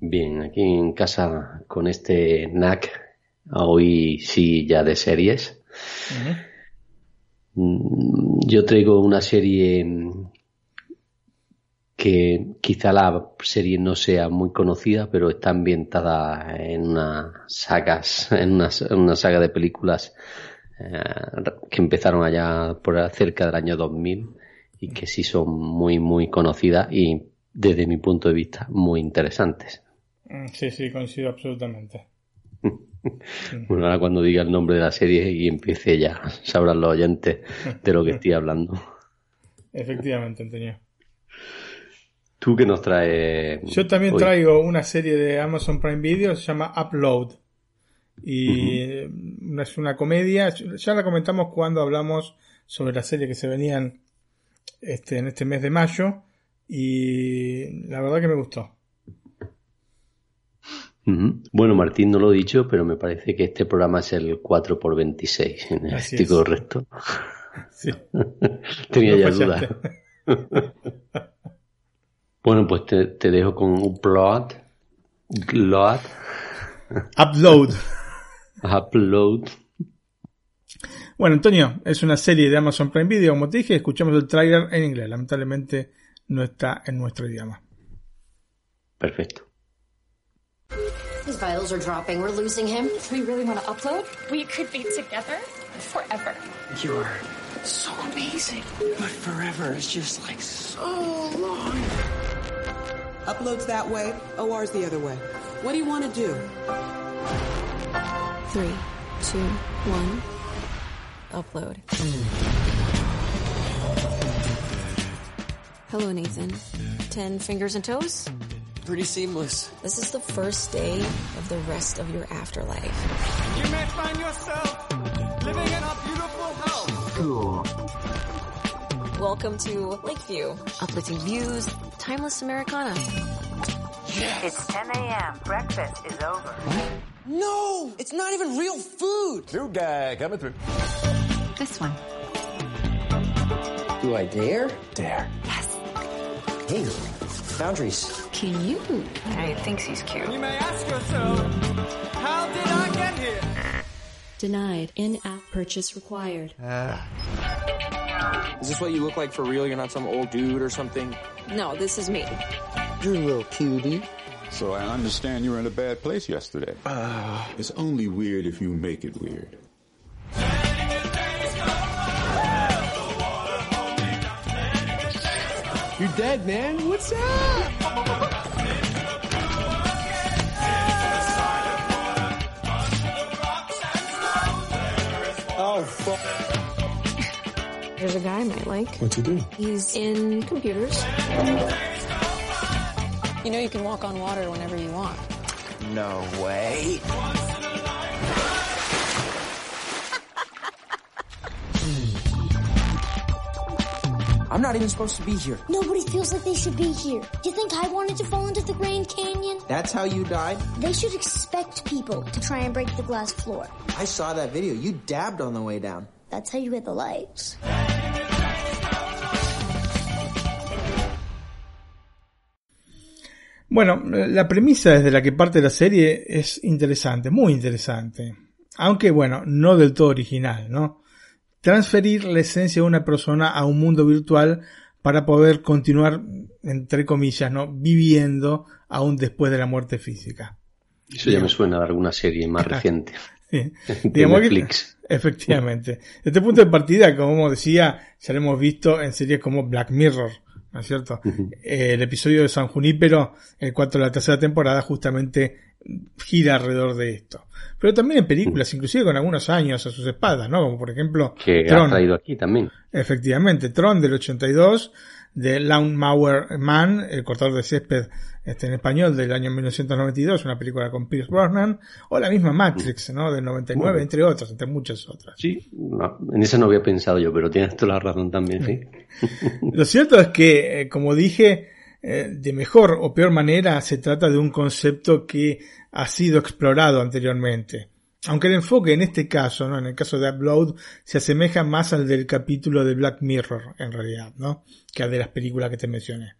Bien, aquí en casa con este NAC, hoy sí ya de series. Mm, yo traigo una serie que quizá la serie no sea muy conocida, pero está ambientada en una sagas, en una, una saga de películas eh, que empezaron allá por cerca del año 2000 y que sí son muy, muy conocidas y desde mi punto de vista muy interesantes. Mm, sí, sí, coincido absolutamente. bueno, ahora cuando diga el nombre de la serie y empiece ya, sabrán los oyentes de lo que estoy hablando. Efectivamente, Antonio. ¿Tú qué nos traes? Yo también traigo una serie de Amazon Prime Video, se llama Upload. Y es una comedia, ya la comentamos cuando hablamos sobre la serie que se venían este, en este mes de mayo. Y la verdad que me gustó. Bueno, Martín no lo he dicho, pero me parece que este programa es el 4x26. ¿Estoy correcto? Sí. Tenía ya dudas. bueno, pues te, dejo con Upload. Upload. Upload. Upload. Bueno, Antonio, es una serie de Amazon Prime Video, como te dije, escuchamos el trailer en inglés. Lamentablemente no está en nuestro idioma. Perfecto. His vitals are dropping. We're losing him. Do we really want to upload? We could be together forever. You're so amazing. But forever is just like so long. Upload's that way, OR's the other way. What do you want to do? Three, two, one. Upload. Hello, Nathan. Ten fingers and toes? Pretty seamless. This is the first day of the rest of your afterlife. You may find yourself living in a beautiful house. Cool. Welcome to Lakeview. Uplifting views, timeless Americana. Yes. It's 10 a.m. Breakfast is over. No! It's not even real food! New guy coming through. This one. Do I dare? Dare. Yes. Hey, boundaries. Cute. He thinks he's cute. You may ask yourself, how did I get here? Denied. In-app purchase required. Is this what you look like for real? You're not some old dude or something? No, this is me. You're a little cutie. So I understand you were in a bad place yesterday. Uh, It's only weird if you make it weird. You're dead, man. What's up? Oh, fuck. There's a guy I might like. What's he do? He's in computers. You know you can walk on water whenever you want. No way. I'm not even supposed to be here. Nobody feels like they should be here. Do you think I wanted to fall into the Grand Canyon? That's how you died? They should expect people to try and break the glass floor. I saw that video. You dabbed on the way down. That's how you get the lights. Bueno, la premisa desde la que parte la serie es interesante, muy interesante. Aunque bueno, no del todo original, ¿no? Transferir la esencia de una persona a un mundo virtual para poder continuar, entre comillas, ¿no? Viviendo aún después de la muerte física. Eso ya me suena de alguna serie más reciente. Sí. De que- Netflix. efectivamente. Este punto de partida, como decía, ya lo hemos visto en series como Black Mirror, ¿no es cierto? Eh, el episodio de San Junípero, el cuarto de la tercera temporada, justamente gira alrededor de esto. Pero también en películas, inclusive con algunos años a sus espaldas, ¿no? Como por ejemplo Que ha Tron. traído aquí también. Efectivamente, Tron del 82, de Lawnmower Man, el cortador de césped este, en español del año 1992, una película con Pierce Brosnan, o la misma Matrix, ¿no? Del 99, Bueno. entre otras, entre muchas otras. Sí, no, en eso no había pensado yo, pero tienes toda la razón también, sí. Lo cierto es que, eh, como dije, eh, de mejor o peor manera se trata de un concepto que ha sido explorado anteriormente. Aunque el enfoque en este caso, ¿no? en el caso de Upload, se asemeja más al del capítulo de Black Mirror, en realidad, ¿no? que al de las películas que te mencioné.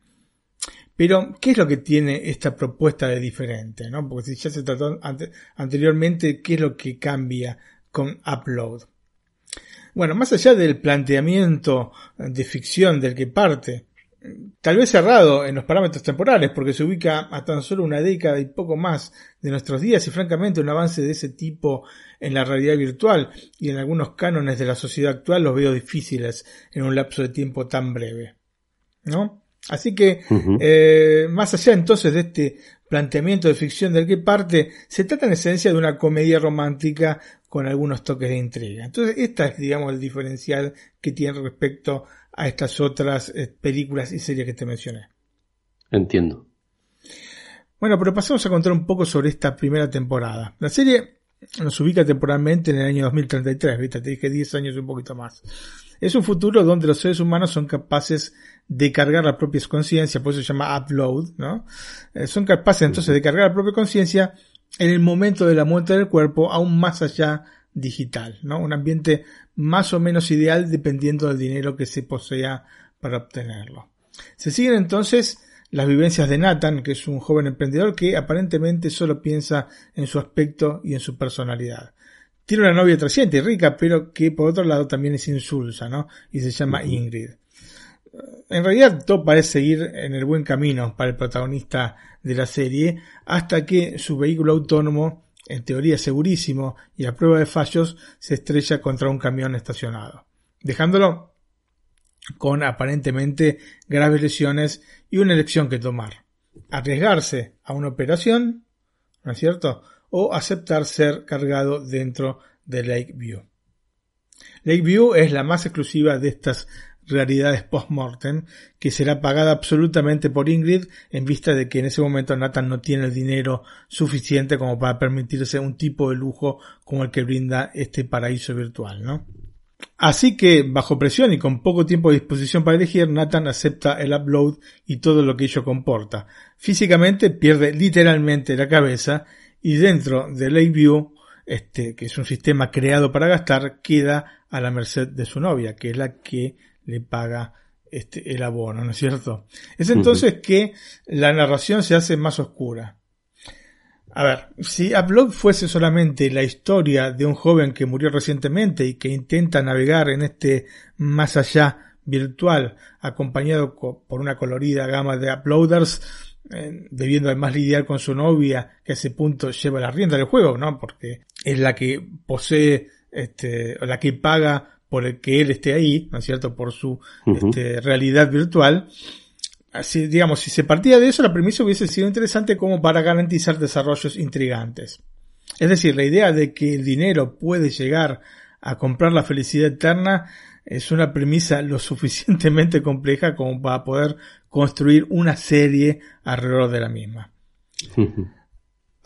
Pero, ¿qué es lo que tiene esta propuesta de diferente? ¿no? Porque si ya se trató ante- anteriormente, ¿qué es lo que cambia con Upload? Bueno, más allá del planteamiento de ficción del que parte, tal vez cerrado en los parámetros temporales, porque se ubica a tan solo una década y poco más de nuestros días, y francamente un avance de ese tipo en la realidad virtual y en algunos cánones de la sociedad actual los veo difíciles en un lapso de tiempo tan breve. ¿No? Así que, eh, más allá entonces de este planteamiento de ficción del que parte, se trata en esencia de una comedia romántica con algunos toques de intriga. Entonces, esta es, digamos, el diferencial que tiene respecto a estas otras eh, películas y series que te mencioné. Entiendo. Bueno, pero pasamos a contar un poco sobre esta primera temporada. La serie nos ubica temporalmente en el año 2033, ¿viste? Te dije 10 años y un poquito más. Es un futuro donde los seres humanos son capaces de cargar la propia conciencia, por eso se llama upload, ¿no? Eh, son capaces entonces de cargar la propia conciencia en el momento de la muerte del cuerpo, aún más allá digital, ¿no? Un ambiente más o menos ideal dependiendo del dinero que se posea para obtenerlo. Se siguen entonces las vivencias de Nathan, que es un joven emprendedor que aparentemente solo piensa en su aspecto y en su personalidad. Tiene una novia trasciente y rica, pero que por otro lado también es insulsa, ¿no? Y se llama Ingrid. En realidad todo parece seguir en el buen camino para el protagonista de la serie, hasta que su vehículo autónomo, en teoría segurísimo y a prueba de fallos, se estrella contra un camión estacionado, dejándolo con aparentemente graves lesiones y una elección que tomar. Arriesgarse a una operación, ¿no es cierto? O aceptar ser cargado dentro de Lakeview. Lakeview es la más exclusiva de estas realidades post-mortem que será pagada absolutamente por Ingrid en vista de que en ese momento Nathan no tiene el dinero suficiente como para permitirse un tipo de lujo como el que brinda este paraíso virtual, ¿no? Así que, bajo presión y con poco tiempo a disposición para elegir, Nathan acepta el upload y todo lo que ello comporta. Físicamente pierde literalmente la cabeza y dentro de Lakeview, este, que es un sistema creado para gastar, queda a la merced de su novia, que es la que le paga este, el abono, ¿no es cierto? Es entonces que la narración se hace más oscura. A ver, si Upload fuese solamente la historia de un joven que murió recientemente y que intenta navegar en este más allá virtual, acompañado por una colorida gama de uploaders, eh, debiendo además lidiar con su novia, que a ese punto lleva la rienda del juego, ¿no? Porque es la que posee, este, la que paga por el que él esté ahí, ¿no es cierto? Por su este, realidad virtual. Así, digamos, si se partía de eso, la premisa hubiese sido interesante como para garantizar desarrollos intrigantes. Es decir, la idea de que el dinero puede llegar a comprar la felicidad eterna es una premisa lo suficientemente compleja como para poder construir una serie alrededor de la misma.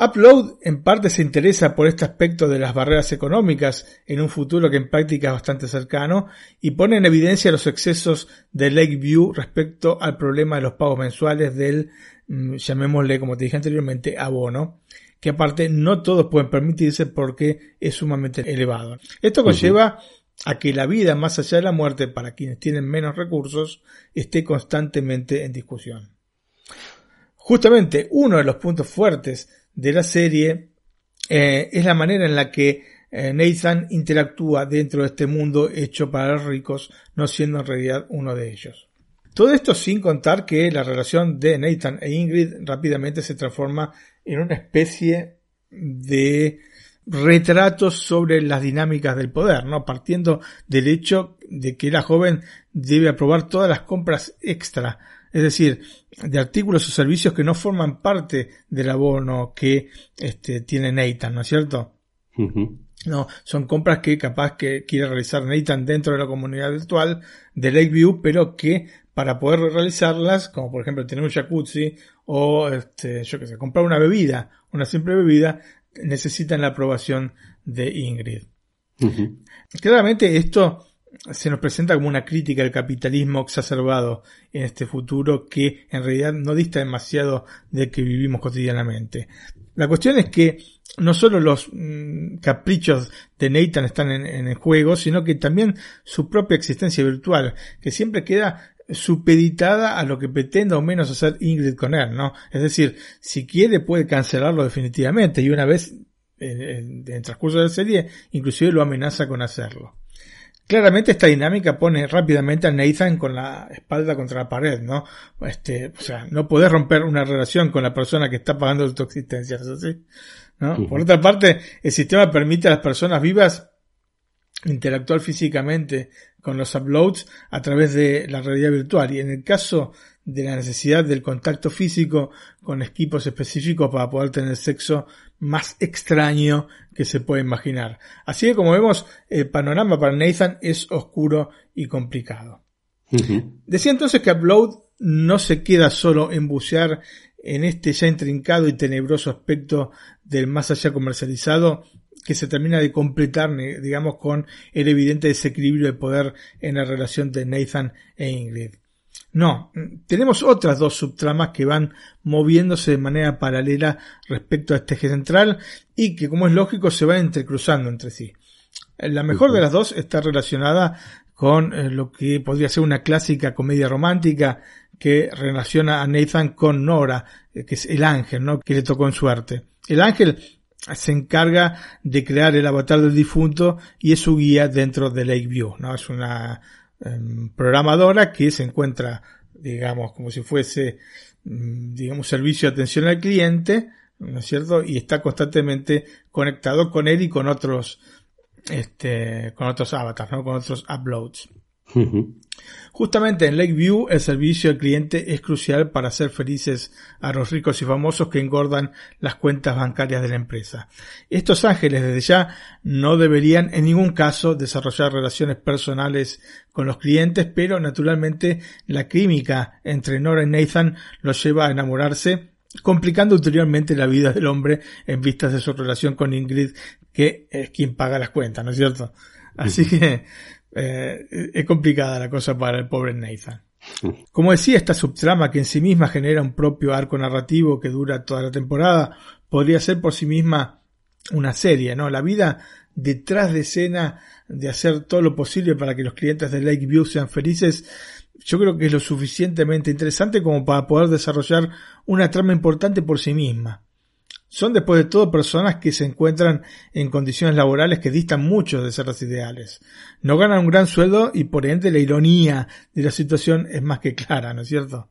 Upload en parte se interesa por este aspecto de las barreras económicas en un futuro que en práctica es bastante cercano y pone en evidencia los excesos de Lakeview respecto al problema de los pagos mensuales del, mm, llamémosle como te dije anteriormente, abono, que aparte no todos pueden permitirse porque es sumamente elevado. Esto conlleva a que la vida más allá de la muerte para quienes tienen menos recursos esté constantemente en discusión. Justamente uno de los puntos fuertes de la serie eh, es la manera en la que eh, Nathan interactúa dentro de este mundo hecho para los ricos, no siendo en realidad uno de ellos. Todo esto sin contar que la relación de Nathan e Ingrid rápidamente se transforma en una especie de retratos sobre las dinámicas del poder, ¿no? Partiendo del hecho de que la joven debe aprobar todas las compras extra, es decir, de artículos o servicios que no forman parte del abono que este, tiene Nathan, ¿no es cierto? No, son compras que capaz que quiere realizar Nathan dentro de la comunidad virtual de Lakeview, pero que para poder realizarlas, como por ejemplo tener un jacuzzi o este, yo que sé, comprar una bebida, una simple bebida, necesitan la aprobación de Ingrid. Claramente esto se nos presenta como una crítica al capitalismo exacerbado en este futuro que en realidad no dista demasiado de que vivimos cotidianamente. La cuestión es que no solo los mm, caprichos de Nathan están en, en, el juego, sino que también su propia existencia virtual, que siempre queda supeditada a lo que pretenda o menos hacer Ingrid con él, ¿no? Es decir, si quiere puede cancelarlo definitivamente y una vez en, el transcurso de la serie inclusive lo amenaza con hacerlo. Claramente esta dinámica pone rápidamente a Nathan con la espalda contra la pared, ¿no? Este, o sea, no podés romper una relación con la persona que está pagando tu existencia, ¿es así? ¿No? Por otra parte, el sistema permite a las personas vivas interactuar físicamente con los uploads a través de la realidad virtual y en el caso de la necesidad del contacto físico con equipos específicos para poder tener sexo más extraño que se puede imaginar. Así que como vemos, el panorama para Nathan es oscuro y complicado. Decía entonces que Upload no se queda solo en bucear en este ya intrincado y tenebroso aspecto del más allá comercializado que se termina de completar, digamos, con el evidente desequilibrio de poder en la relación de Nathan e Ingrid. No, tenemos otras dos subtramas que van moviéndose de manera paralela respecto a este eje central y que, como es lógico, se van entrecruzando entre sí. La mejor de las dos está relacionada con eh, lo que podría ser una clásica comedia romántica que relaciona a Nathan con Nora, eh, que es el ángel, ¿no? Que le tocó en suerte. El ángel se encarga de crear el avatar del difunto y es su guía dentro de Lakeview, ¿no? Es una programadora que se encuentra, digamos, como si fuese, mm, digamos, servicio de atención al cliente, ¿no es cierto? Y está constantemente conectado con él y con otros, este, con otros avatars, ¿no? Con otros uploads. Justamente en Lakeview el servicio al cliente es crucial para hacer felices a los ricos y famosos que engordan las cuentas bancarias de la empresa. Estos ángeles desde ya no deberían en ningún caso desarrollar relaciones personales con los clientes, pero naturalmente la química entre Nora y Nathan los lleva a enamorarse complicando ulteriormente la vida del hombre en vistas de su relación con Ingrid, que es quien paga las cuentas, ¿no es cierto? Así que eh, es complicada la cosa para el pobre Nathan. Como decía, esta subtrama que en sí misma genera un propio arco narrativo que dura toda la temporada, podría ser por sí misma una serie, ¿no? La vida detrás de escena de hacer todo lo posible para que los clientes de Lakeview sean felices, yo creo que es lo suficientemente interesante como para poder desarrollar una trama importante por sí misma. Son después de todo personas que se encuentran en condiciones laborales que distan mucho de ser las ideales. No ganan un gran sueldo y por ende la ironía de la situación es más que clara, ¿no es cierto?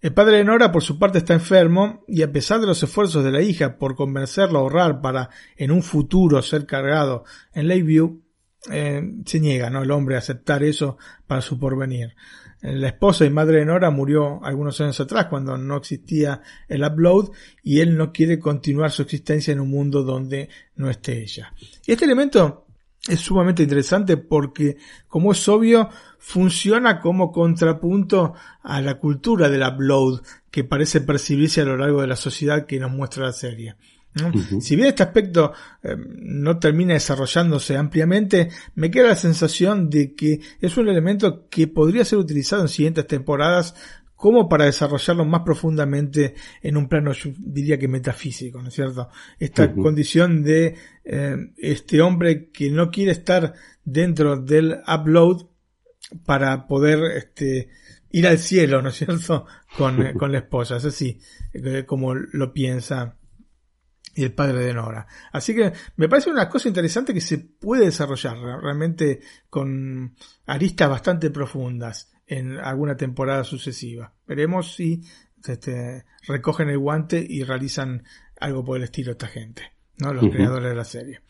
El padre de Nora por su parte está enfermo y a pesar de los esfuerzos de la hija por convencerlo a ahorrar para en un futuro ser cargado en Lakeview, eh, se niega, ¿no? El hombre a aceptar eso para su porvenir. La esposa y madre de Nora murió algunos años atrás cuando no existía el upload y él no quiere continuar su existencia en un mundo donde no esté ella. Este elemento es sumamente interesante porque, como es obvio, funciona como contrapunto a la cultura del upload que parece percibirse a lo largo de la sociedad que nos muestra la serie. Si bien este aspecto eh, no termina desarrollándose ampliamente, me queda la sensación de que es un elemento que podría ser utilizado en siguientes temporadas como para desarrollarlo más profundamente en un plano, yo diría que metafísico, ¿no es cierto? Esta condición de eh, este hombre que no quiere estar dentro del upload para poder este, ir al cielo, ¿no es cierto? Con, con la esposa, es así, eh, como lo piensa y el padre de Nora. Así que me parece una cosa interesante que se puede desarrollar realmente con aristas bastante profundas en alguna temporada sucesiva. Veremos si este, recogen el guante y realizan algo por el estilo esta gente, ¿no? Los creadores de la serie.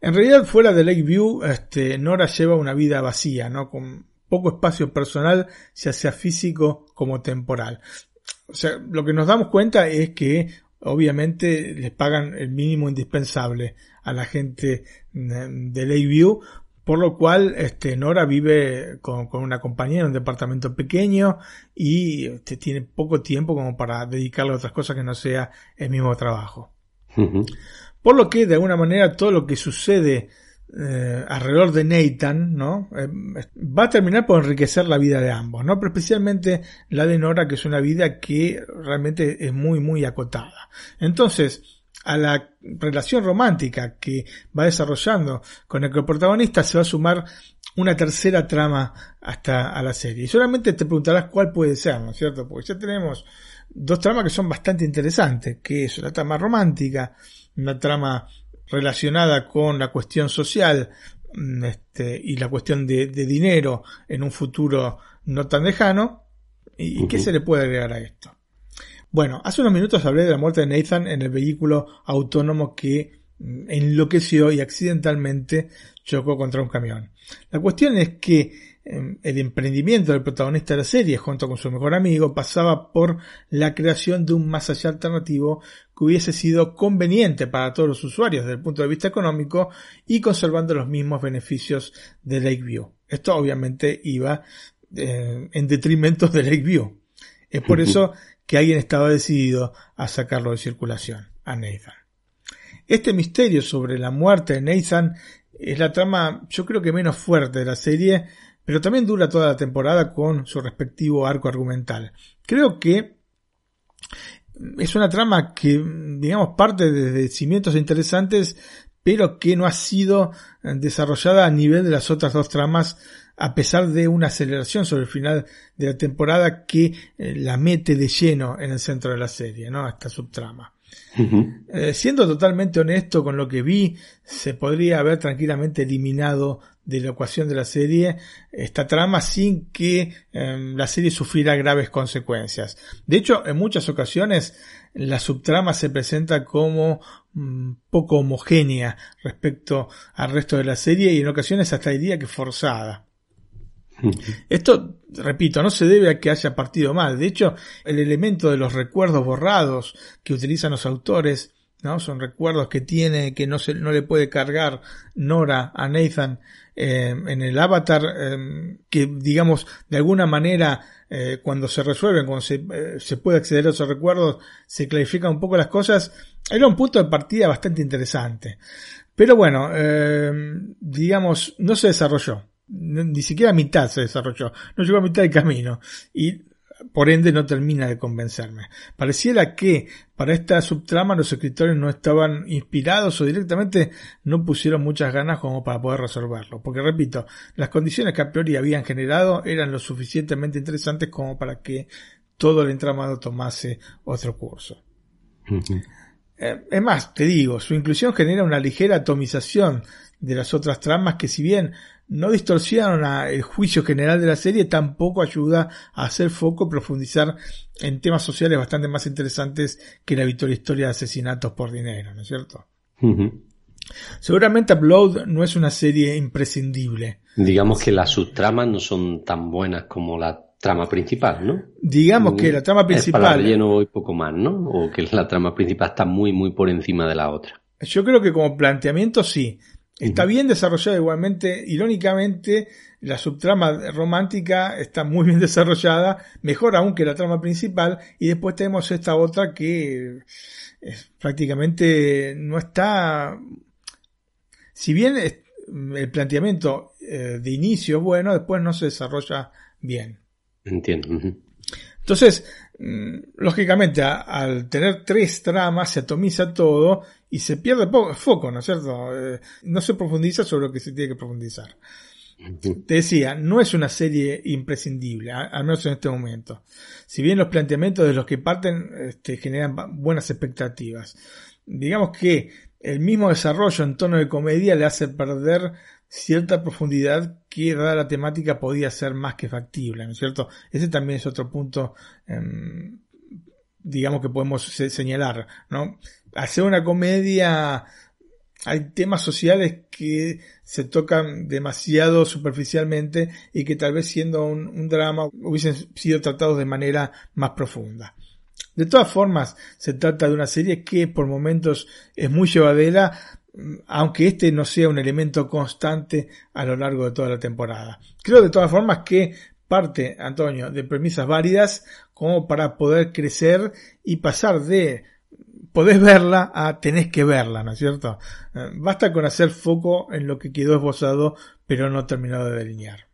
En realidad, fuera de Lakeview, este, Nora lleva una vida vacía, ¿no? Con poco espacio personal, ya sea físico como temporal. O sea, lo que nos damos cuenta es que obviamente les pagan el mínimo indispensable a la gente mm, de Lakeview, por lo cual este, Nora vive con, con una compañía en un departamento pequeño y este, tiene poco tiempo como para dedicarle a otras cosas que no sea el mismo trabajo. Por lo que de alguna manera todo lo que sucede eh, alrededor de Nathan, ¿no? Eh, va a terminar por enriquecer la vida de ambos, ¿no? Pero especialmente la de Nora, que es una vida que realmente es muy, muy acotada. Entonces, a la relación romántica que va desarrollando con el protagonista se va a sumar una tercera trama hasta a la serie. Y solamente te preguntarás cuál puede ser, ¿no es cierto? Porque ya tenemos dos tramas que son bastante interesantes, que es la trama romántica, una trama relacionada con la cuestión social mm, este, y la cuestión de, dinero en un futuro no tan lejano. ¿Y, qué se le puede agregar a esto? Bueno, hace unos minutos hablé de la muerte de Nathan en el vehículo autónomo que mm, enloqueció y accidentalmente chocó contra un camión. La cuestión es que el emprendimiento del protagonista de la serie, junto con su mejor amigo, pasaba por la creación de un más allá alternativo que hubiese sido conveniente para todos los usuarios desde el punto de vista económico y conservando los mismos beneficios de Lakeview. Esto obviamente iba eh, en detrimento de Lakeview. Es por eso que alguien estaba decidido a sacarlo de circulación, a Nathan. Este misterio sobre la muerte de Nathan es la trama, yo creo que menos fuerte de la serie, pero también dura toda la temporada con su respectivo arco argumental. Creo que es una trama que, digamos, parte de cimientos interesantes, pero que no ha sido desarrollada a nivel de las otras dos tramas a pesar de una aceleración sobre el final de la temporada que eh, la mete de lleno en el centro de la serie, ¿no? Esta subtrama. Eh, siendo totalmente honesto con lo que vi, se podría haber tranquilamente eliminado de la ecuación de la serie esta trama sin que em, la serie sufriera graves consecuencias. De hecho, en muchas ocasiones la subtrama se presenta como mm, poco homogénea respecto al resto de la serie y en ocasiones hasta diría que forzada. Esto, repito, no se debe a que haya partido mal. De hecho, el elemento de los recuerdos borrados que utilizan los autores, ¿no? Son recuerdos que tiene, que no se, no le puede cargar Nora a Nathan eh, en el avatar, eh, que digamos, de alguna manera, eh, cuando se resuelven, cuando se, se, puede acceder a esos recuerdos, se clarifican un poco las cosas, era un punto de partida bastante interesante. Pero bueno, digamos, no se desarrolló ni siquiera a mitad se desarrolló, no llegó a mitad del camino y por ende no termina de convencerme. Pareciera que para esta subtrama los escritores no estaban inspirados o directamente no pusieron muchas ganas como para poder resolverlo. Porque repito, las condiciones que a priori habían generado eran lo suficientemente interesantes como para que todo el entramado tomase otro curso. Eh, es más, te digo, su inclusión genera una ligera atomización de las otras tramas que si bien no distorsionan el juicio general de la serie, tampoco ayuda a hacer foco, profundizar en temas sociales bastante más interesantes que la habitual historia de asesinatos por dinero, ¿no es cierto? Seguramente Upload no es una serie imprescindible. Digamos que las subtramas no son tan buenas como la trama principal, ¿no? Digamos que la trama principal. Es para relleno y poco más, ¿no? O que la trama principal está muy, muy por encima de la otra. Yo creo que como planteamiento sí. Está bien desarrollada igualmente, irónicamente, la subtrama romántica está muy bien desarrollada, mejor aún que la trama principal, y después tenemos esta otra que prácticamente no está, si bien el planteamiento eh, de inicio es bueno, después no se desarrolla bien. Entiendo. Entonces, mm, lógicamente, al tener tres tramas, se atomiza todo y se pierde foco, ¿no es cierto? Eh, no se profundiza sobre lo que se tiene que profundizar. Te decía, no es una serie imprescindible, al menos en este momento. Si bien los planteamientos de los que parten este, generan buenas expectativas. Digamos que el mismo desarrollo en tono de comedia le hace perder cierta profundidad que dada la temática podía ser más que factible, ¿no es cierto? Ese también es otro punto, em, digamos que podemos señalar, ¿no? Hacer una comedia, hay temas sociales que se tocan demasiado superficialmente y que tal vez siendo un, drama hubiesen sido tratados de manera más profunda. De todas formas, se trata de una serie que por momentos es muy llevadera, aunque este no sea un elemento constante a lo largo de toda la temporada. Creo de todas formas que parte, Antonio, de premisas válidas como para poder crecer y pasar de podés verla a tenés que verla, ¿no es cierto? Eh, basta con hacer foco en lo que quedó esbozado pero no terminado de delinear.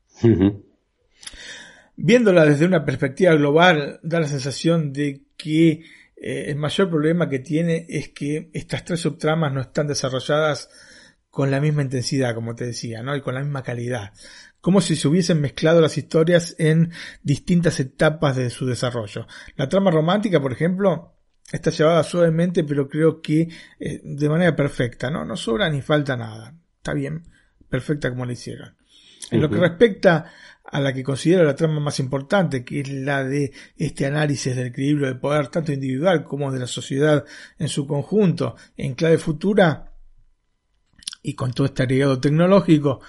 Viéndola desde una perspectiva global, da la sensación de que eh, el mayor problema que tiene es que estas tres subtramas no están desarrolladas con la misma intensidad, como te decía, ¿no? Y con la misma calidad. Como si se hubiesen mezclado las historias en distintas etapas de su desarrollo. La trama romántica, por ejemplo, está llevada suavemente, pero creo que eh, de manera perfecta, ¿no? No sobra ni falta nada. Está bien, perfecta como la hicieron. En lo que respecta a la que considero la trama más importante, que es la de este análisis del equilibrio de poder tanto individual como de la sociedad en su conjunto, en clave futura y con todo este agregado tecnológico,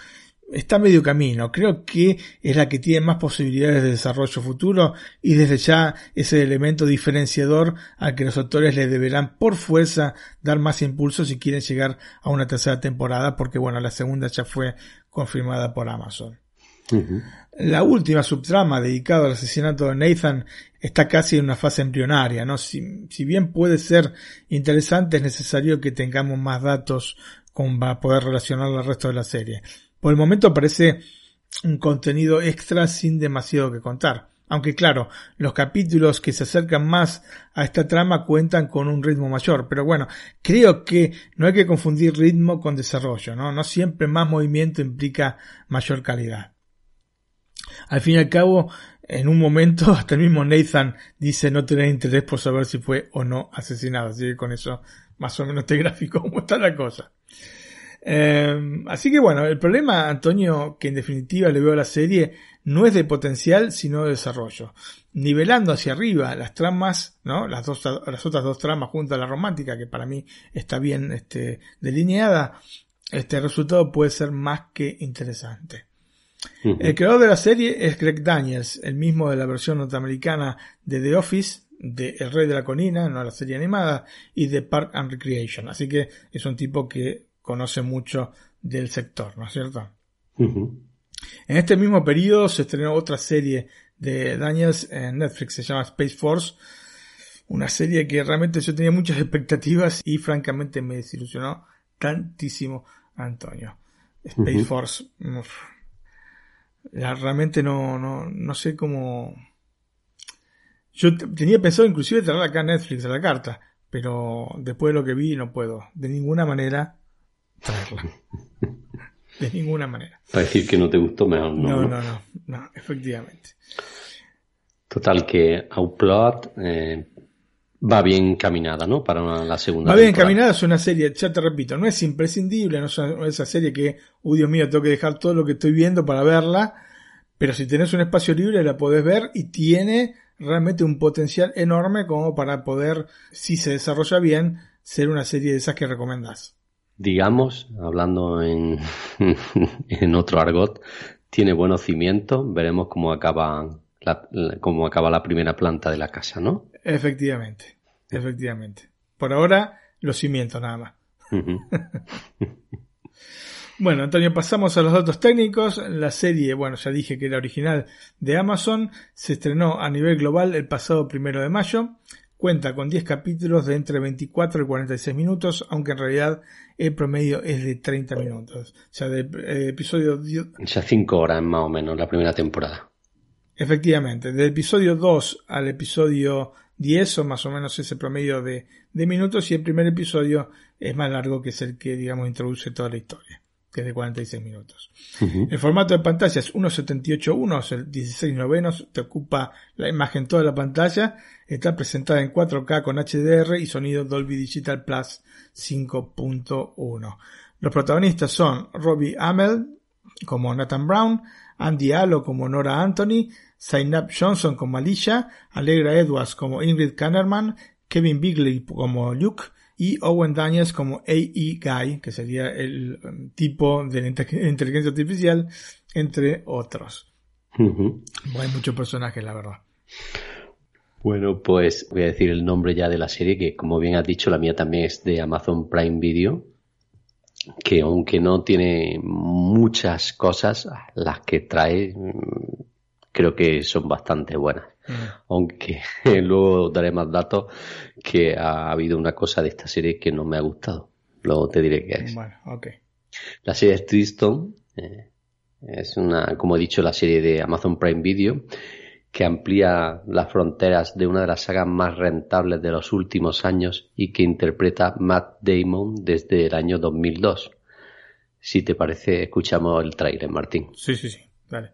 está medio camino. Creo que es la que tiene más posibilidades de desarrollo futuro y desde ya es el elemento diferenciador al que los autores le deberán por fuerza dar más impulso si quieren llegar a una tercera temporada porque bueno, la segunda ya fue confirmada por Amazon. La última subtrama dedicada al asesinato de Nathan está casi en una fase embrionaria, ¿no? Si, si bien puede ser interesante, es necesario que tengamos más datos para poder relacionarla al resto de la serie. Por el momento parece un contenido extra sin demasiado que contar. Aunque claro, los capítulos que se acercan más a esta trama cuentan con un ritmo mayor. Pero bueno, creo que no hay que confundir ritmo con desarrollo, ¿no? No siempre más movimiento implica mayor calidad. Al fin y al cabo, en un momento, hasta el mismo Nathan dice no tener interés por saber si fue o no asesinado. Así que con eso, más o menos te gráfico cómo está la cosa. Eh, así que bueno, el problema, Antonio, que en definitiva le veo a la serie, no es de potencial, sino de desarrollo. Nivelando hacia arriba las tramas, ¿no? Las dos, las otras dos tramas junto a la romántica, que para mí está bien, este, delineada, este resultado puede ser más que interesante. El creador de la serie es Greg Daniels, el mismo de la versión norteamericana de The Office, de El Rey de la Colina, no la serie animada, y de Park and Recreation. Así que es un tipo que conoce mucho del sector, ¿no es cierto? En este mismo periodo se estrenó otra serie de Daniels en Netflix, se llama Space Force, una serie que realmente yo tenía muchas expectativas y francamente me desilusionó tantísimo Antonio. Space Force, realmente no, no, no sé cómo... Yo tenía pensado inclusive traer acá Netflix a la carta, pero después de lo que vi no puedo de ninguna manera traerla. De ninguna manera. Para decir que no te gustó, mejor no. No, no, no, no, efectivamente. Total, que Outplot eh, va bien encaminada, ¿no? Para la segunda. Va bien encaminada, es una serie, ya te repito, no es imprescindible, no es esa serie que, uy Dios mío, tengo que dejar todo lo que estoy viendo para verla, pero si tenés un espacio libre la podés ver y tiene realmente un potencial enorme como para poder, si se desarrolla bien, ser una serie de esas que recomendás digamos, hablando en, en otro argot, tiene buenos cimientos. Veremos cómo acaba la, cómo acaba la primera planta de la casa, ¿no? Efectivamente, efectivamente. Por ahora, los cimientos nada más. bueno, Antonio, pasamos a los datos técnicos. La serie, bueno, ya dije que era original de Amazon. Se estrenó a nivel global el pasado primero de mayo. Cuenta con 10 capítulos de entre 24 y 46 minutos, aunque en realidad el promedio es de 30 minutos. O sea, de eh, episodio... O sea, 5 horas más o menos la primera temporada. Efectivamente, del episodio 2 al episodio 10 son más o menos ese promedio de, de minutos y el primer episodio es más largo que es el que, digamos, introduce toda la historia que es de 46 minutos. El formato de pantalla es 1.78.1, el 16 novenos, te ocupa la imagen toda la pantalla, está presentada en 4K con HDR y sonido Dolby Digital Plus 5.1. Los protagonistas son Robbie Amell como Nathan Brown, Andy Allo como Nora Anthony, Zainab Johnson como Alicia, Allegra Edwards como Ingrid Kannerman, Kevin Bigley como Luke, y Owen Daniels como A.E. Guy, que sería el um, tipo de la inteligencia artificial, entre otros. hay muchos personajes, la verdad. Bueno, pues voy a decir el nombre ya de la serie, que como bien has dicho, la mía también es de Amazon Prime Video, que aunque no tiene muchas cosas, las que trae mm, creo que son bastante buenas. Mm. Aunque luego daré más datos que ha habido una cosa de esta serie que no me ha gustado. Luego te diré qué es. Bueno, ok. La serie es Triston. Eh, es una, como he dicho, la serie de Amazon Prime Video que amplía las fronteras de una de las sagas más rentables de los últimos años y que interpreta Matt Damon desde el año 2002. Si te parece, escuchamos el tráiler, Martín. Sí, sí, sí. Dale.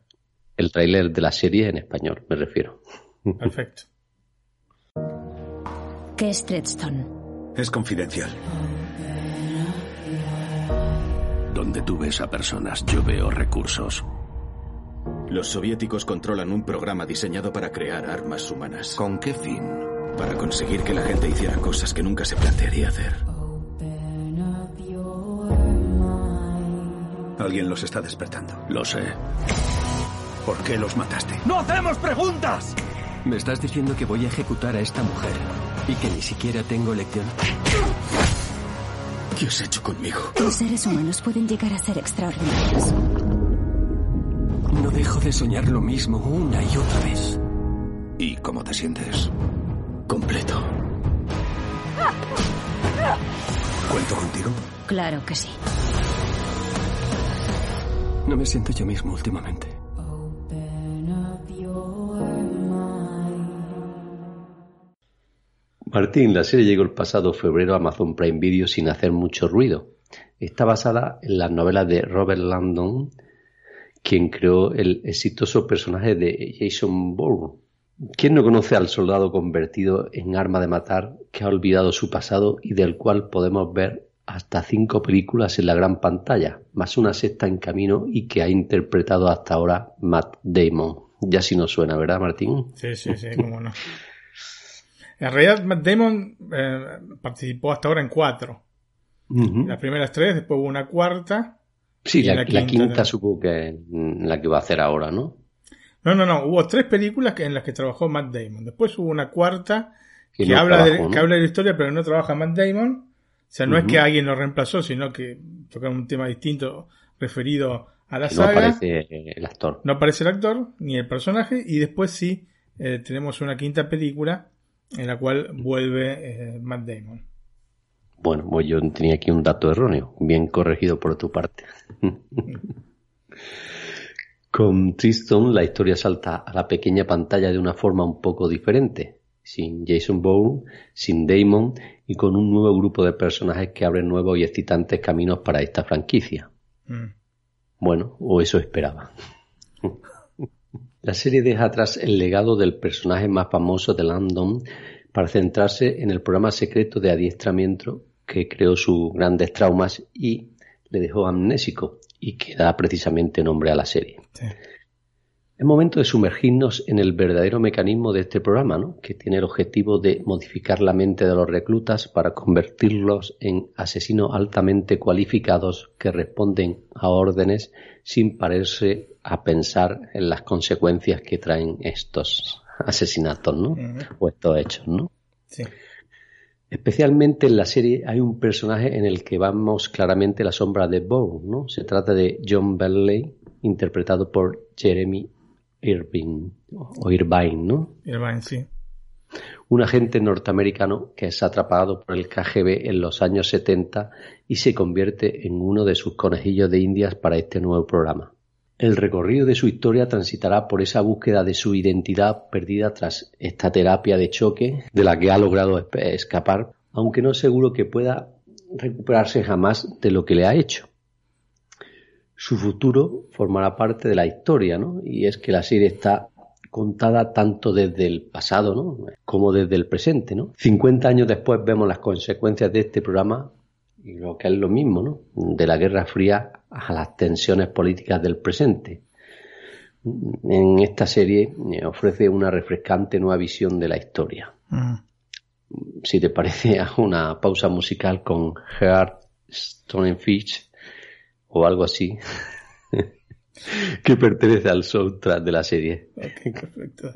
El tráiler de la serie en español, me refiero. Perfecto. ¿Qué es Treadstone? Es confidencial. Donde tú ves a personas, yo veo recursos. Los soviéticos controlan un programa diseñado para crear armas humanas. ¿Con qué fin? Para conseguir que la gente hiciera cosas que nunca se plantearía hacer. Alguien los está despertando. Lo sé. ¿Por qué los mataste? ¡No hacemos preguntas! ¿Me estás diciendo que voy a ejecutar a esta mujer y que ni siquiera tengo elección? ¿Qué has hecho conmigo? Los seres humanos pueden llegar a ser extraordinarios. No dejo de soñar lo mismo una y otra vez. ¿Y cómo te sientes? Completo. ¿Cuento contigo? Claro que sí. No me siento yo mismo últimamente. Martín, la serie llegó el pasado febrero a Amazon Prime Video sin hacer mucho ruido. Está basada en las novelas de Robert Landon, quien creó el exitoso personaje de Jason Bourne. ¿Quién no conoce al soldado convertido en arma de matar que ha olvidado su pasado y del cual podemos ver hasta cinco películas en la gran pantalla, más una sexta en camino y que ha interpretado hasta ahora Matt Damon? Ya si nos suena, ¿verdad, Martín? Sí, sí, sí, cómo no. En realidad, Matt Damon eh, participó hasta ahora en cuatro. Las primeras tres, después hubo una cuarta. Sí, la, en la quinta quinta, supongo que es la que va a hacer ahora, ¿no? No, no, no. Hubo tres películas que- en las que trabajó Matt Damon. Después hubo una cuarta Que no habla, de, que habla de la historia, pero no trabaja Matt Damon. O sea, no es que alguien lo reemplazó, sino que toca un tema distinto referido a la Que no saga. aparece el actor. No aparece el actor ni el personaje. Y después sí eh, tenemos una quinta película en la cual vuelve eh, Matt Damon. Bueno, pues yo tenía aquí un dato erróneo, bien corregido por tu parte. Con Tristan la historia salta a la pequeña pantalla de una forma un poco diferente, sin Jason Bourne, sin Damon y con un nuevo grupo de personajes que abren nuevos y excitantes caminos para esta franquicia. Mm. Bueno, o eso esperaba. La serie deja atrás el legado del personaje más famoso de Landon para centrarse en el programa secreto de adiestramiento que creó sus grandes traumas y le dejó amnésico y que da precisamente nombre a la serie. Sí. Es momento de sumergirnos en el verdadero mecanismo de este programa, ¿no? que tiene el objetivo de modificar la mente de los reclutas para convertirlos en asesinos altamente cualificados que responden a órdenes sin pararse a pensar en las consecuencias que traen estos asesinatos, ¿no? O estos hechos, ¿no? Sí. Especialmente en la serie hay un personaje en el que vamos claramente la sombra de Bourne, ¿no? Se trata de John Bentley, interpretado por Jeremy Irving, o Irvine, ¿no? Irvine, sí. Un agente norteamericano que es atrapado por el KGB en los años 70 y se convierte en uno de sus conejillos de indias para este nuevo programa. El recorrido de su historia transitará por esa búsqueda de su identidad perdida tras esta terapia de choque de la que ha logrado escapar, aunque no seguro que pueda recuperarse jamás de lo que le ha hecho. Su futuro formará parte de la historia, ¿no? Y es que la serie está contada tanto desde el pasado, ¿no? Como desde el presente, ¿no? 50 años después vemos las consecuencias de este programa y lo que es lo mismo, ¿no? De la Guerra Fría a las tensiones políticas del presente. En esta serie eh, ofrece una refrescante nueva visión de la historia. Mm. Si te parece, hago una pausa musical con Heart Stonefish o algo así, que pertenece al soundtrack de la serie. Ok, perfecto.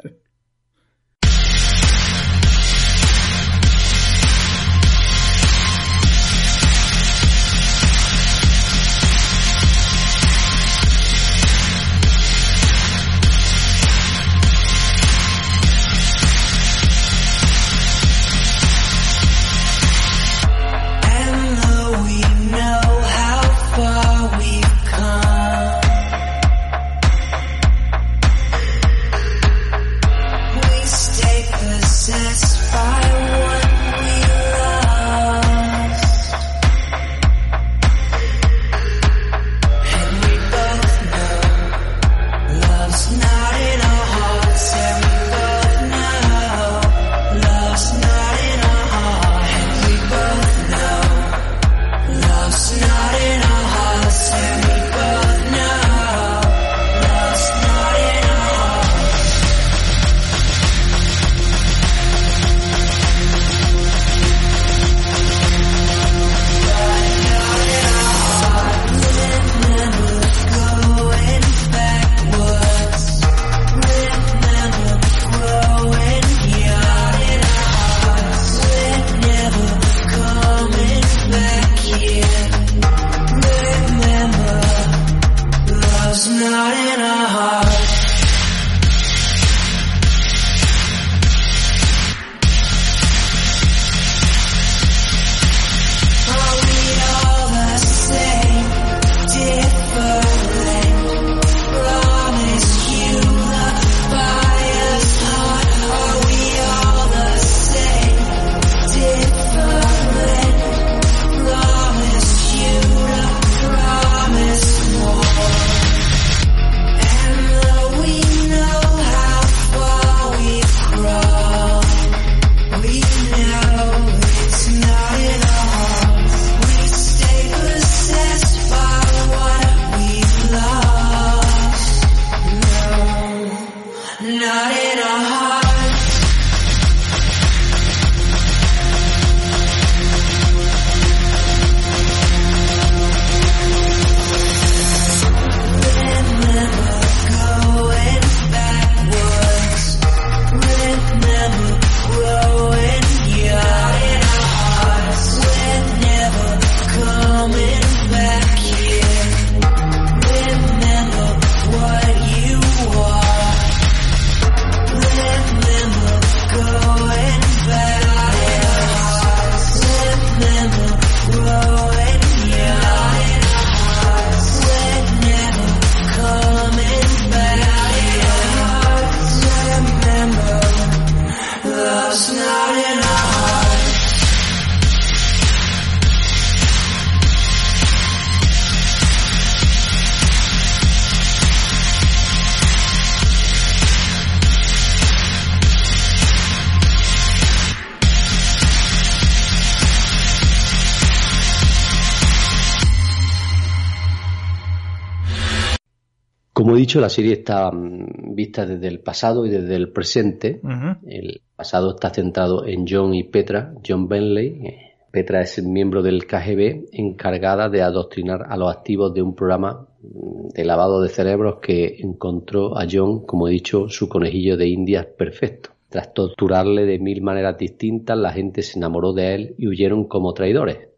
Dicho, la serie está mm, vista desde el pasado y desde el presente. El pasado está centrado en John y Petra. John Bentley. eh, Petra es miembro del KGB encargada de adoctrinar a los activos de un programa mm, de lavado de cerebros que encontró a John, como he dicho, su conejillo de indias perfecto. Tras torturarle de mil maneras distintas, la gente se enamoró de él y huyeron como traidores.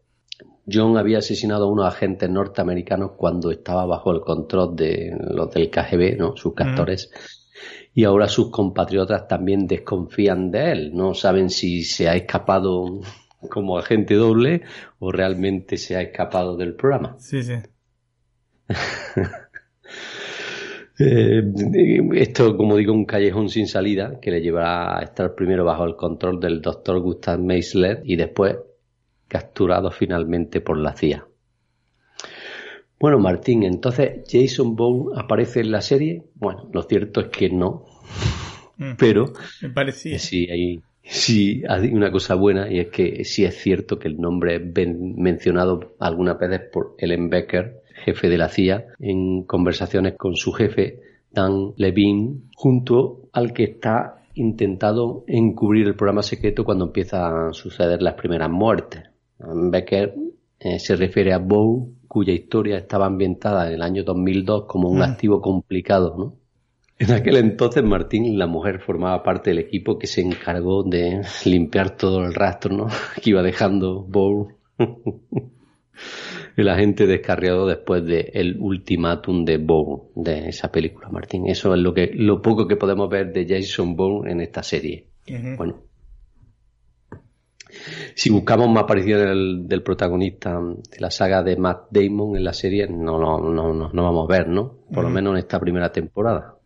John había asesinado a unos agentes norteamericanos cuando estaba bajo el control de los del KGB, ¿no? sus captores. Y ahora sus compatriotas también desconfían de él. No saben si se ha escapado como agente doble o realmente se ha escapado del programa. Sí, sí. Eh, esto, como digo, un callejón sin salida que le llevará a estar primero bajo el control del doctor Gustav Meisler y después capturado finalmente por la CIA. Bueno, Martín, entonces Jason Bourne aparece en la serie. Bueno, lo cierto es que no, Mm. pero Me parecía. sí hay, sí hay una cosa buena y es que sí es cierto que el nombre es ben- mencionado algunas veces por Ellen Becker, jefe de la CIA, en conversaciones con su jefe, Dan Levine, junto al que está intentado encubrir el programa secreto cuando empiezan a suceder las primeras muertes. Becker eh, se refiere a Bow, cuya historia estaba ambientada en el año 2002 como un Mm. activo complicado, ¿no? En aquel entonces, Martín, la mujer formaba parte del equipo que se encargó de limpiar todo el rastro, ¿no? Que iba dejando Bow. El agente descarriado después de el ultimátum de Bourne, de esa película, Martín. Eso es lo que, lo poco que podemos ver de Jason Bourne en esta serie. Bueno. Si buscamos más apariciones del, del protagonista de la saga de Matt Damon en la serie, no, no, no, vamos a ver, ¿no? Por lo menos en esta primera temporada.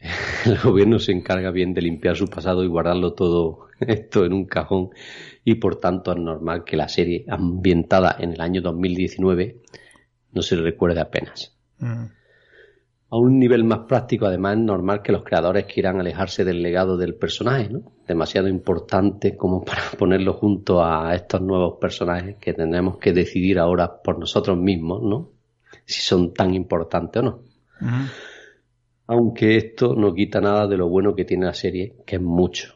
El gobierno se encarga bien de limpiar su pasado y guardarlo todo esto en un cajón y por tanto es normal que la serie ambientada en el año 2019 no se le recuerde apenas. Mm. A un nivel más práctico, además, es normal que los creadores quieran alejarse del legado del personaje, ¿no? Demasiado importante como para ponerlo junto a estos nuevos personajes que tenemos que decidir ahora por nosotros mismos, ¿no? Si son tan importantes o no. Aunque esto no quita nada de lo bueno que tiene la serie, que es mucho.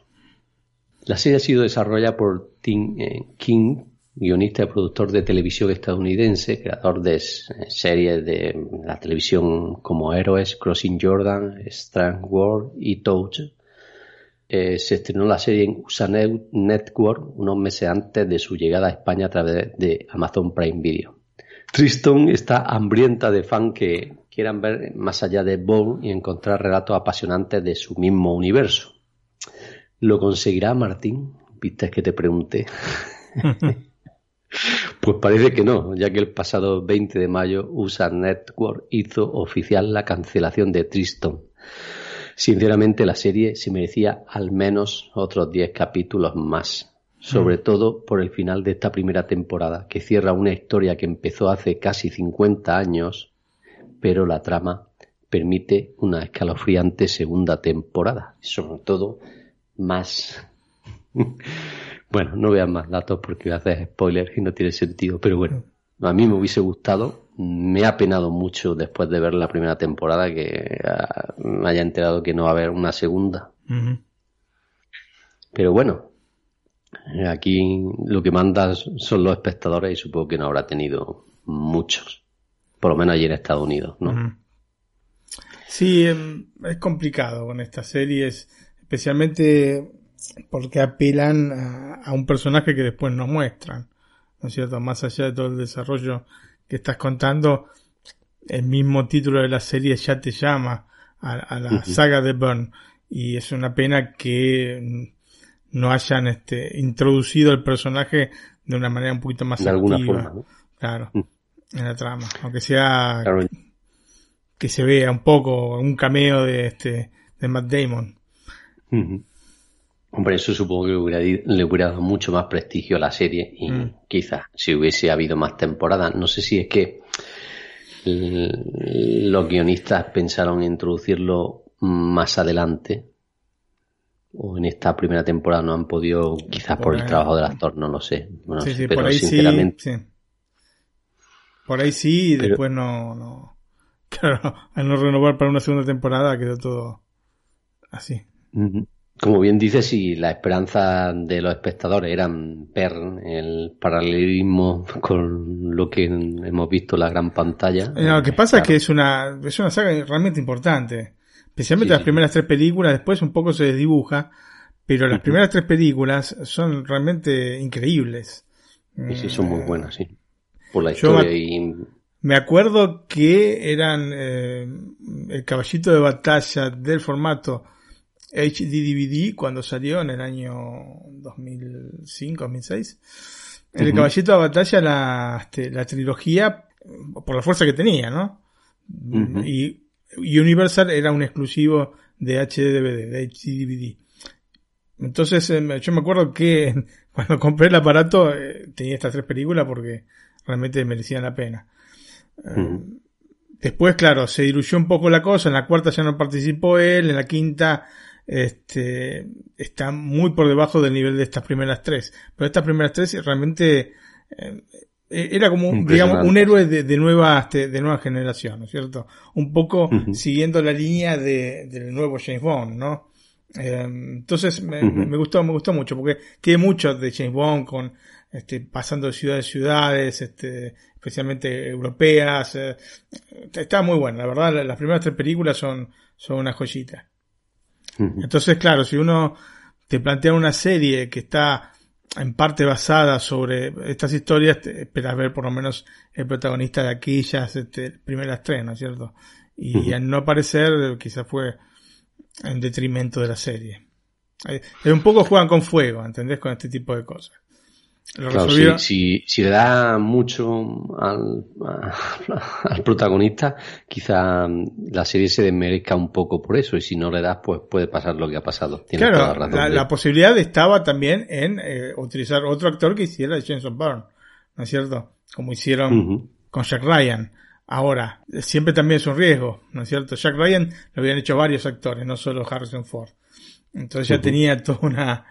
La serie ha sido desarrollada por Tim eh, King, guionista y productor de televisión estadounidense, creador de eh, series de la televisión como Héroes, Crossing Jordan, Strange World y Touch. Eh, se estrenó la serie en USA Net- Network unos meses antes de su llegada a España a través de Amazon Prime Video. Tristan está hambrienta de fan que quieran ver más allá de Bourne y encontrar relatos apasionantes de su mismo universo. ¿Lo conseguirá Martín? Viste que te pregunté. Pues parece que no, ya que el pasado 20 de mayo USA Network hizo oficial la cancelación de Tristan. Sinceramente la serie se merecía al menos otros 10 capítulos más, sobre todo por el final de esta primera temporada, que cierra una historia que empezó hace casi 50 años, pero la trama permite una escalofriante segunda temporada, y sobre todo más. Bueno, no vean más datos porque voy a hacer spoilers y no tiene sentido, pero bueno, a mí me hubiese gustado, me ha penado mucho después de ver la primera temporada que ah, me haya enterado que no va a haber una segunda. Pero bueno, aquí lo que manda son los espectadores y supongo que no habrá tenido muchos, por lo menos allí en Estados Unidos, ¿no? Sí, em, es complicado con estas series, especialmente porque apelan a, a un personaje que después nos muestran, ¿no es cierto? Más allá de todo el desarrollo que estás contando, el mismo título de la serie ya te llama a, a la saga de Burn y es una pena que mm, no hayan este introducido el personaje de una manera un poquito más De alguna activa. forma, ¿no? Claro, en la trama, aunque sea Claro, que se vea un poco un cameo de este de Matt Damon. Hombre, eso supongo que le hubiera, le hubiera dado mucho más prestigio a la serie y Mm. quizás si hubiese habido más temporadas, no sé si es que los guionistas pensaron introducirlo más adelante o en esta primera temporada no han podido, quizás por, Por el ahí. trabajo del actor, no lo sé. Sí, sí, pero por ahí sí, sinceramente, sí. Por ahí sí, y Pero- después no, no. Claro, al no renovar para una segunda temporada quedó todo así. Como bien dices, si la esperanza de los espectadores eran ver el paralelismo con lo que hemos visto en la gran pantalla. Eh, no, lo que pasa claro. es que es una, es una saga realmente importante. Especialmente Sí, las sí. primeras tres películas, después un poco se desdibuja, pero las primeras tres películas son realmente increíbles. Sí, sí, son muy Mm, buenas, sí. Por la Yo historia y... Me acuerdo que eran eh, el caballito de batalla del formato HD DVD cuando salió en el año 2005, 2006. El caballito de batalla, la, este, la trilogía, por la fuerza que tenía, ¿no? Y y Universal era un exclusivo de HD-DVD, de HD-DVD. Entonces, me- yo me acuerdo que cuando compré el aparato eh, tenía estas tres películas porque realmente merecían la pena. Eh. Después, claro, se diluyó un poco la cosa. En la cuarta ya no participó él. En la quinta, este, está muy por debajo del nivel de estas primeras tres. Pero estas primeras tres realmente eh, era como, un- digamos, un héroe de, de nueva, este, de nueva generación, ¿no es cierto? Un poco siguiendo la línea de, del nuevo James Bond, ¿no? Eh, entonces me, gustó, me gustó mucho porque tiene mucho de James Bond con, este, pasando de ciudades a ciudades, este, especialmente europeas. eh, está muy bueno, la verdad, la- las primeras tres películas son, son una joyita. Entonces, claro, si uno te plantea una serie que está en parte basada sobre estas historias, te esperas ver por lo menos el protagonista de aquellas este, primeras tres, ¿no es cierto? Y al no aparecer, quizás fue en detrimento de la serie. Eh, Un poco juegan con fuego, ¿entendés? Con este tipo de cosas. Claro, si, si, si le da mucho al, al protagonista, quizá la serie se desmerezca un poco por eso, y si no le das, pues puede pasar lo que ha pasado. Tienes toda la Claro, razón. la, de- la posibilidad estaba también en eh, utilizar otro actor que hiciera de Jameson Byrne, ¿no es cierto? Como hicieron con Jack Ryan. Ahora, siempre también es un riesgo, ¿no es cierto? Jack Ryan lo habían hecho varios actores, no solo Harrison Ford. Entonces ya tenía toda una,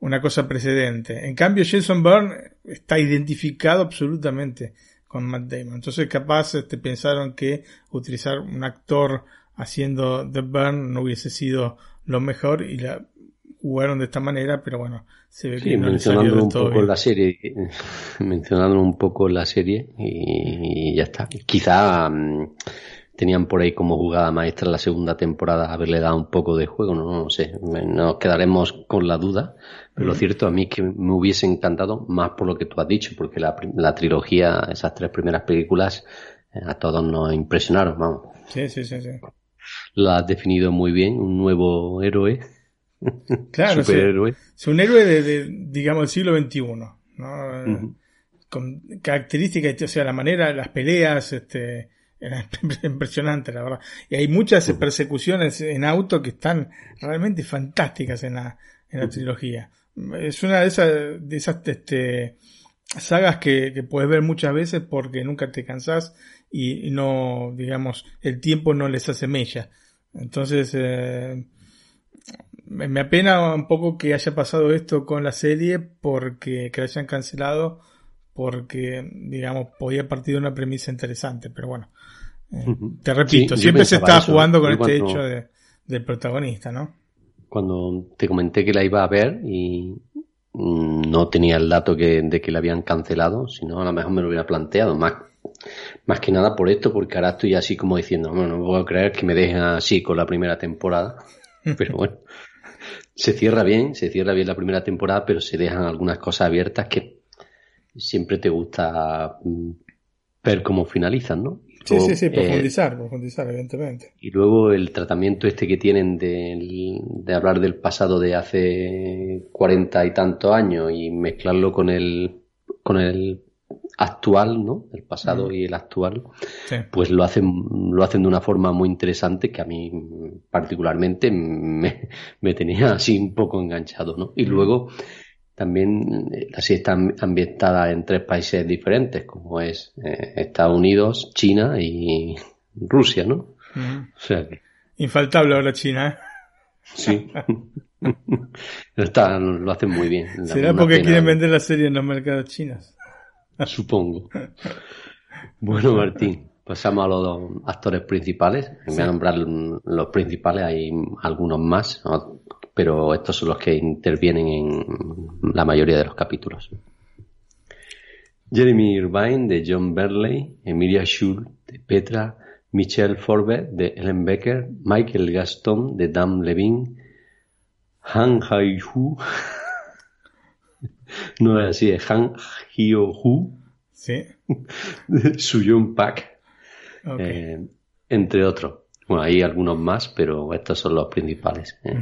una cosa precedente. En cambio, Jason Byrne está identificado absolutamente con Matt Damon. Entonces capaz este, pensaron que utilizar un actor haciendo de Byrne no hubiese sido lo mejor y la jugaron de esta manera, pero bueno, se ve Sí, que no del un poco bien. la serie, mencionándolo un poco la serie y, ya está. Quizá mm, tenían por ahí como jugada maestra en la segunda temporada haberle dado un poco de juego, no, no sé, nos quedaremos con la duda, pero lo cierto a mí es que me hubiese encantado más por lo que tú has dicho, porque la, la trilogía, esas tres primeras películas eh, a todos nos impresionaron, vamos. Sí, sí, sí, sí. Lo has definido muy bien, un nuevo héroe. Claro, superhéroe. Es, un héroe de, de, digamos, del siglo XXI, ¿no? Con características, o sea, la manera, las peleas, este, era impresionante, la verdad. Y hay muchas persecuciones en auto que están realmente fantásticas en la, en la trilogía. Es una de esas, de esas, este, sagas que, que puedes ver muchas veces porque nunca te cansás y, y no, digamos, el tiempo no les hace mella. Entonces, eh, me, me apena un poco que haya pasado esto con la serie porque que la hayan cancelado porque digamos podía partir de una premisa interesante pero bueno eh, te repito Sí, siempre se está eso, jugando con este hecho de- del protagonista no Cuando te comenté que la iba a ver y no tenía el dato que, de que la habían cancelado, si no a lo mejor me lo hubiera planteado, más, más que nada por esto, porque ahora estoy así como diciendo, bueno, no puedo creer que me dejen así con la primera temporada, pero bueno, se cierra bien, se cierra bien la primera temporada, pero se dejan algunas cosas abiertas que siempre te gusta mm, ver cómo finalizan, ¿no? sí Luego, sí sí eh, profundizar profundizar evidentemente y luego el tratamiento este que tienen del- de, hablar del pasado de hace cuarenta y tantos años y mezclarlo con el, con el actual, ¿no? El pasado y el actual, Sí. pues lo hacen, lo hacen de una forma muy interesante que a mí particularmente me, me tenía así un poco enganchado, ¿no? Y luego también eh, la serie está ambientada en tres países diferentes, como es eh, Estados Unidos, China y Rusia, ¿no? O sea que infaltable ahora China ¿eh? sí. Está, lo hacen muy bien. Será porque pena, quieren vender la serie en los mercados chinos Supongo. Bueno, Martín, pasamos a los actores principales. Me voy a nombrar los principales, hay algunos más, ¿no? pero estos son los que intervienen en la mayoría de los capítulos. Jeremy Irvine de John Berley, Emilia Schul de Petra, Michelle Forbes de Ellen Becker, Michael Gaston de Dan Levine, Han Hai-hu, no es así, es Han Hyo-hu, sí Suyun Pak, Eh, entre otros. Bueno, hay algunos más, pero estos son los principales. eh.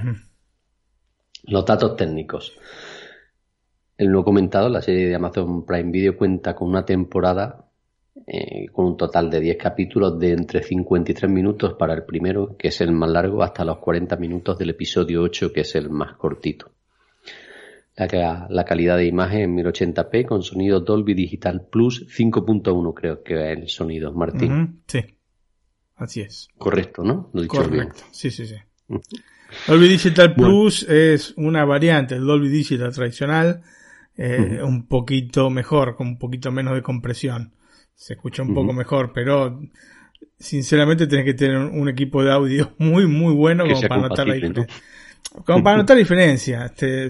Los datos técnicos. El no comentado, la serie de Amazon Prime Video cuenta con una temporada eh, con un total de 10 capítulos de entre 53 minutos para el primero, que es el más largo, hasta los 40 minutos del episodio 8, que es el más cortito. La, ca- la calidad de imagen en 1080p con sonido Dolby Digital Plus 5.1 creo que es el sonido, Martín. Sí así es Correcto, ¿no? Lo he dicho bien. Correcto, sí, sí, sí. Dolby Digital Plus es una variante del Dolby Digital tradicional, eh, un poquito mejor, con un poquito menos de compresión. Se escucha un poco mejor, pero sinceramente tenés que tener un, equipo de audio muy, muy bueno Que como para notar la ¿no? Como para notar la diferencia. Este,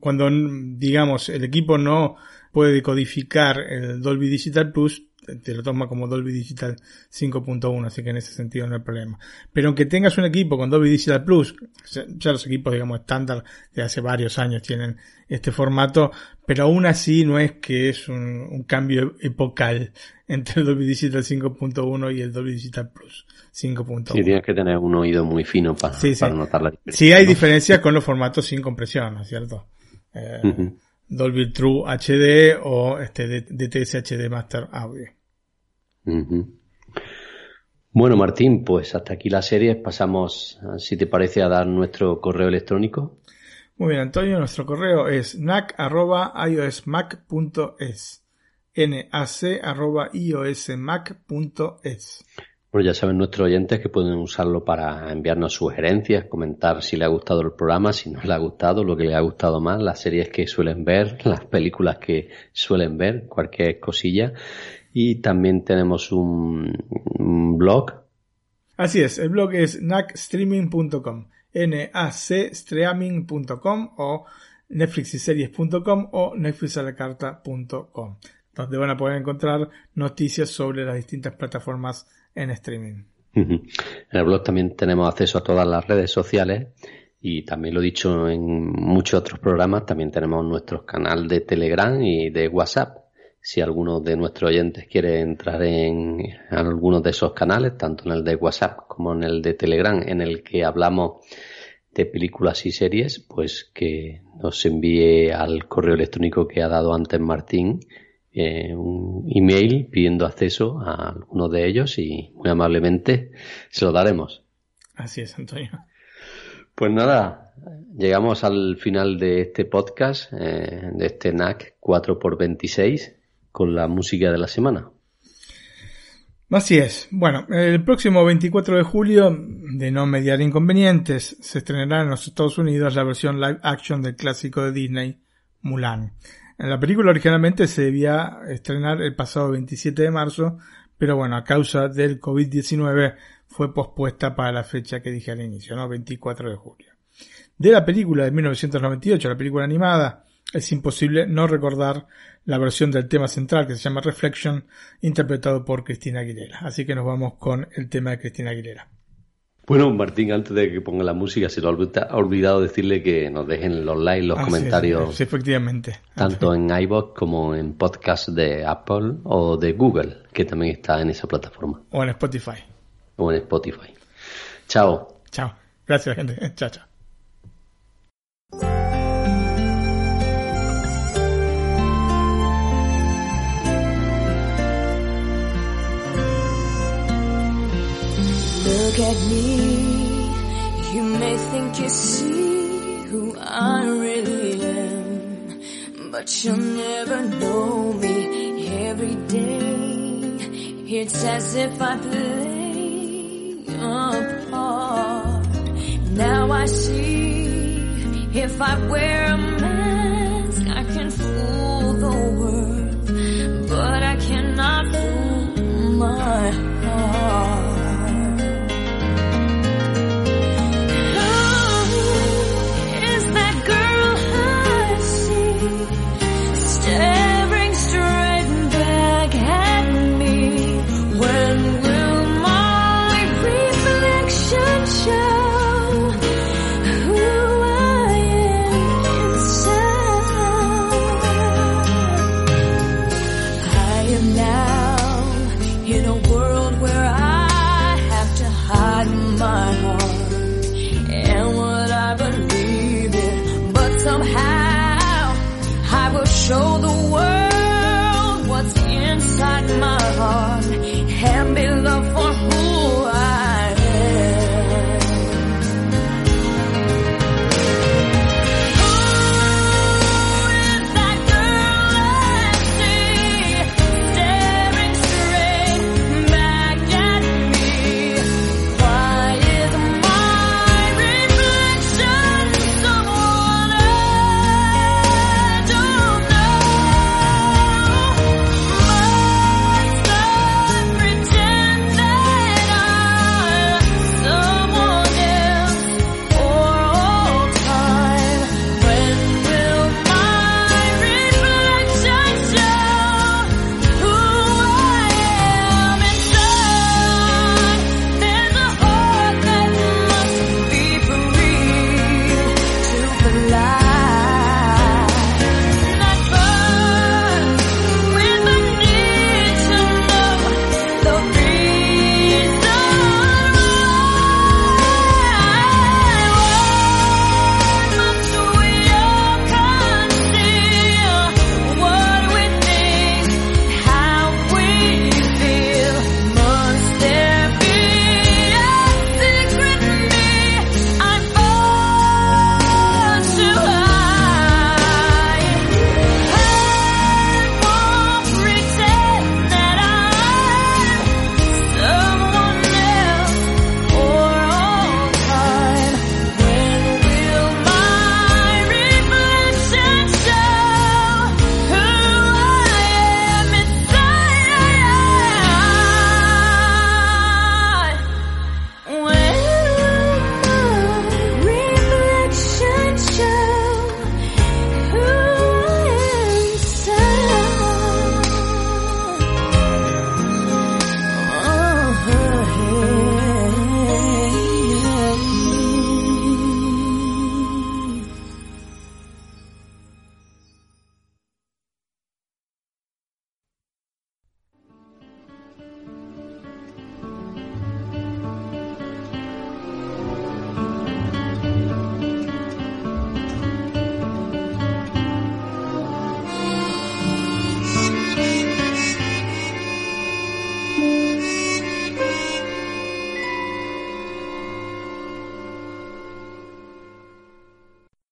cuando, digamos, el equipo no puede decodificar el Dolby Digital Plus, te lo toma como Dolby Digital 5.1, así que en ese sentido no hay problema. Pero aunque tengas un equipo con Dolby Digital Plus, ya ya los equipos, digamos, estándar de hace varios años tienen este formato, pero aún así no es que es un, un cambio epocal entre el Dolby Digital 5.1 y el Dolby Digital Plus 5.1. Sí, tienes que tener un oído muy fino para, Sí, sí. para notar la diferencia. Sí hay ¿no? diferencias con los formatos sin compresión, ¿no es cierto? Eh. Dolby True HD o este DTS HD Master Audio. Ujú. Bueno, Martín, pues hasta aquí la serie. Pasamos, si te parece, a dar nuestro correo electrónico. Muy bien, Antonio, nuestro correo es nac.iosmac.es nac.iosmac.es Bueno, ya saben nuestros oyentes que pueden usarlo para enviarnos sugerencias, comentar si les ha gustado el programa, si no les ha gustado, lo que les ha gustado más, las series que suelen ver, las películas que suelen ver, cualquier cosilla. Y también tenemos un, un blog Así es, el blog es nacstreaming.com, nacstreaming.com o netflixiseries.com o netflixalacarta.com, donde van a poder encontrar noticias sobre las distintas plataformas en streaming. En el blog también tenemos acceso a todas las redes sociales y también lo he dicho en muchos otros programas, también tenemos nuestro canal de Telegram y de WhatsApp. si alguno de nuestros oyentes quiere entrar en algunos de esos canales, tanto en el de WhatsApp como en el de Telegram, en el que hablamos de películas y series, pues que nos envíe al correo electrónico que ha dado antes Martín eh, un email pidiendo acceso a alguno de ellos y muy amablemente se lo daremos. Así es, Antonio. Pues nada, llegamos al final de este podcast, eh, de este NAC 4x26, con la música de la semana. Así es. Bueno, el próximo 24 de julio, de no mediar inconvenientes, se estrenará en los Estados Unidos la versión live action del clásico de Disney, Mulan. La película originalmente se debía estrenar el pasado 27 de marzo, pero bueno, a causa del COVID-19 fue pospuesta para la fecha que dije al inicio, ¿no? 24 de julio. De la película de 1998, la película animada, es imposible no recordar la versión del tema central que se llama Reflection, interpretado por Cristina Aguilera. Así que nos vamos con el tema de Cristina Aguilera. Bueno, Martín, antes de que ponga la música, se lo ha olvidado decirle que nos dejen los likes, los Ah, comentarios, sí, efectivamente. tanto en iVoox como en podcast de Apple o de Google, que también está en esa plataforma, O en Spotify. o en Spotify. Chao. Chao. Gracias, gente. Chao, chao. Look at me. You may think you see who I really am, but you'll never know me every day. It's as if I play a part. Now I see if I wear a mask, I can fool the world, but I cannot fool my heart.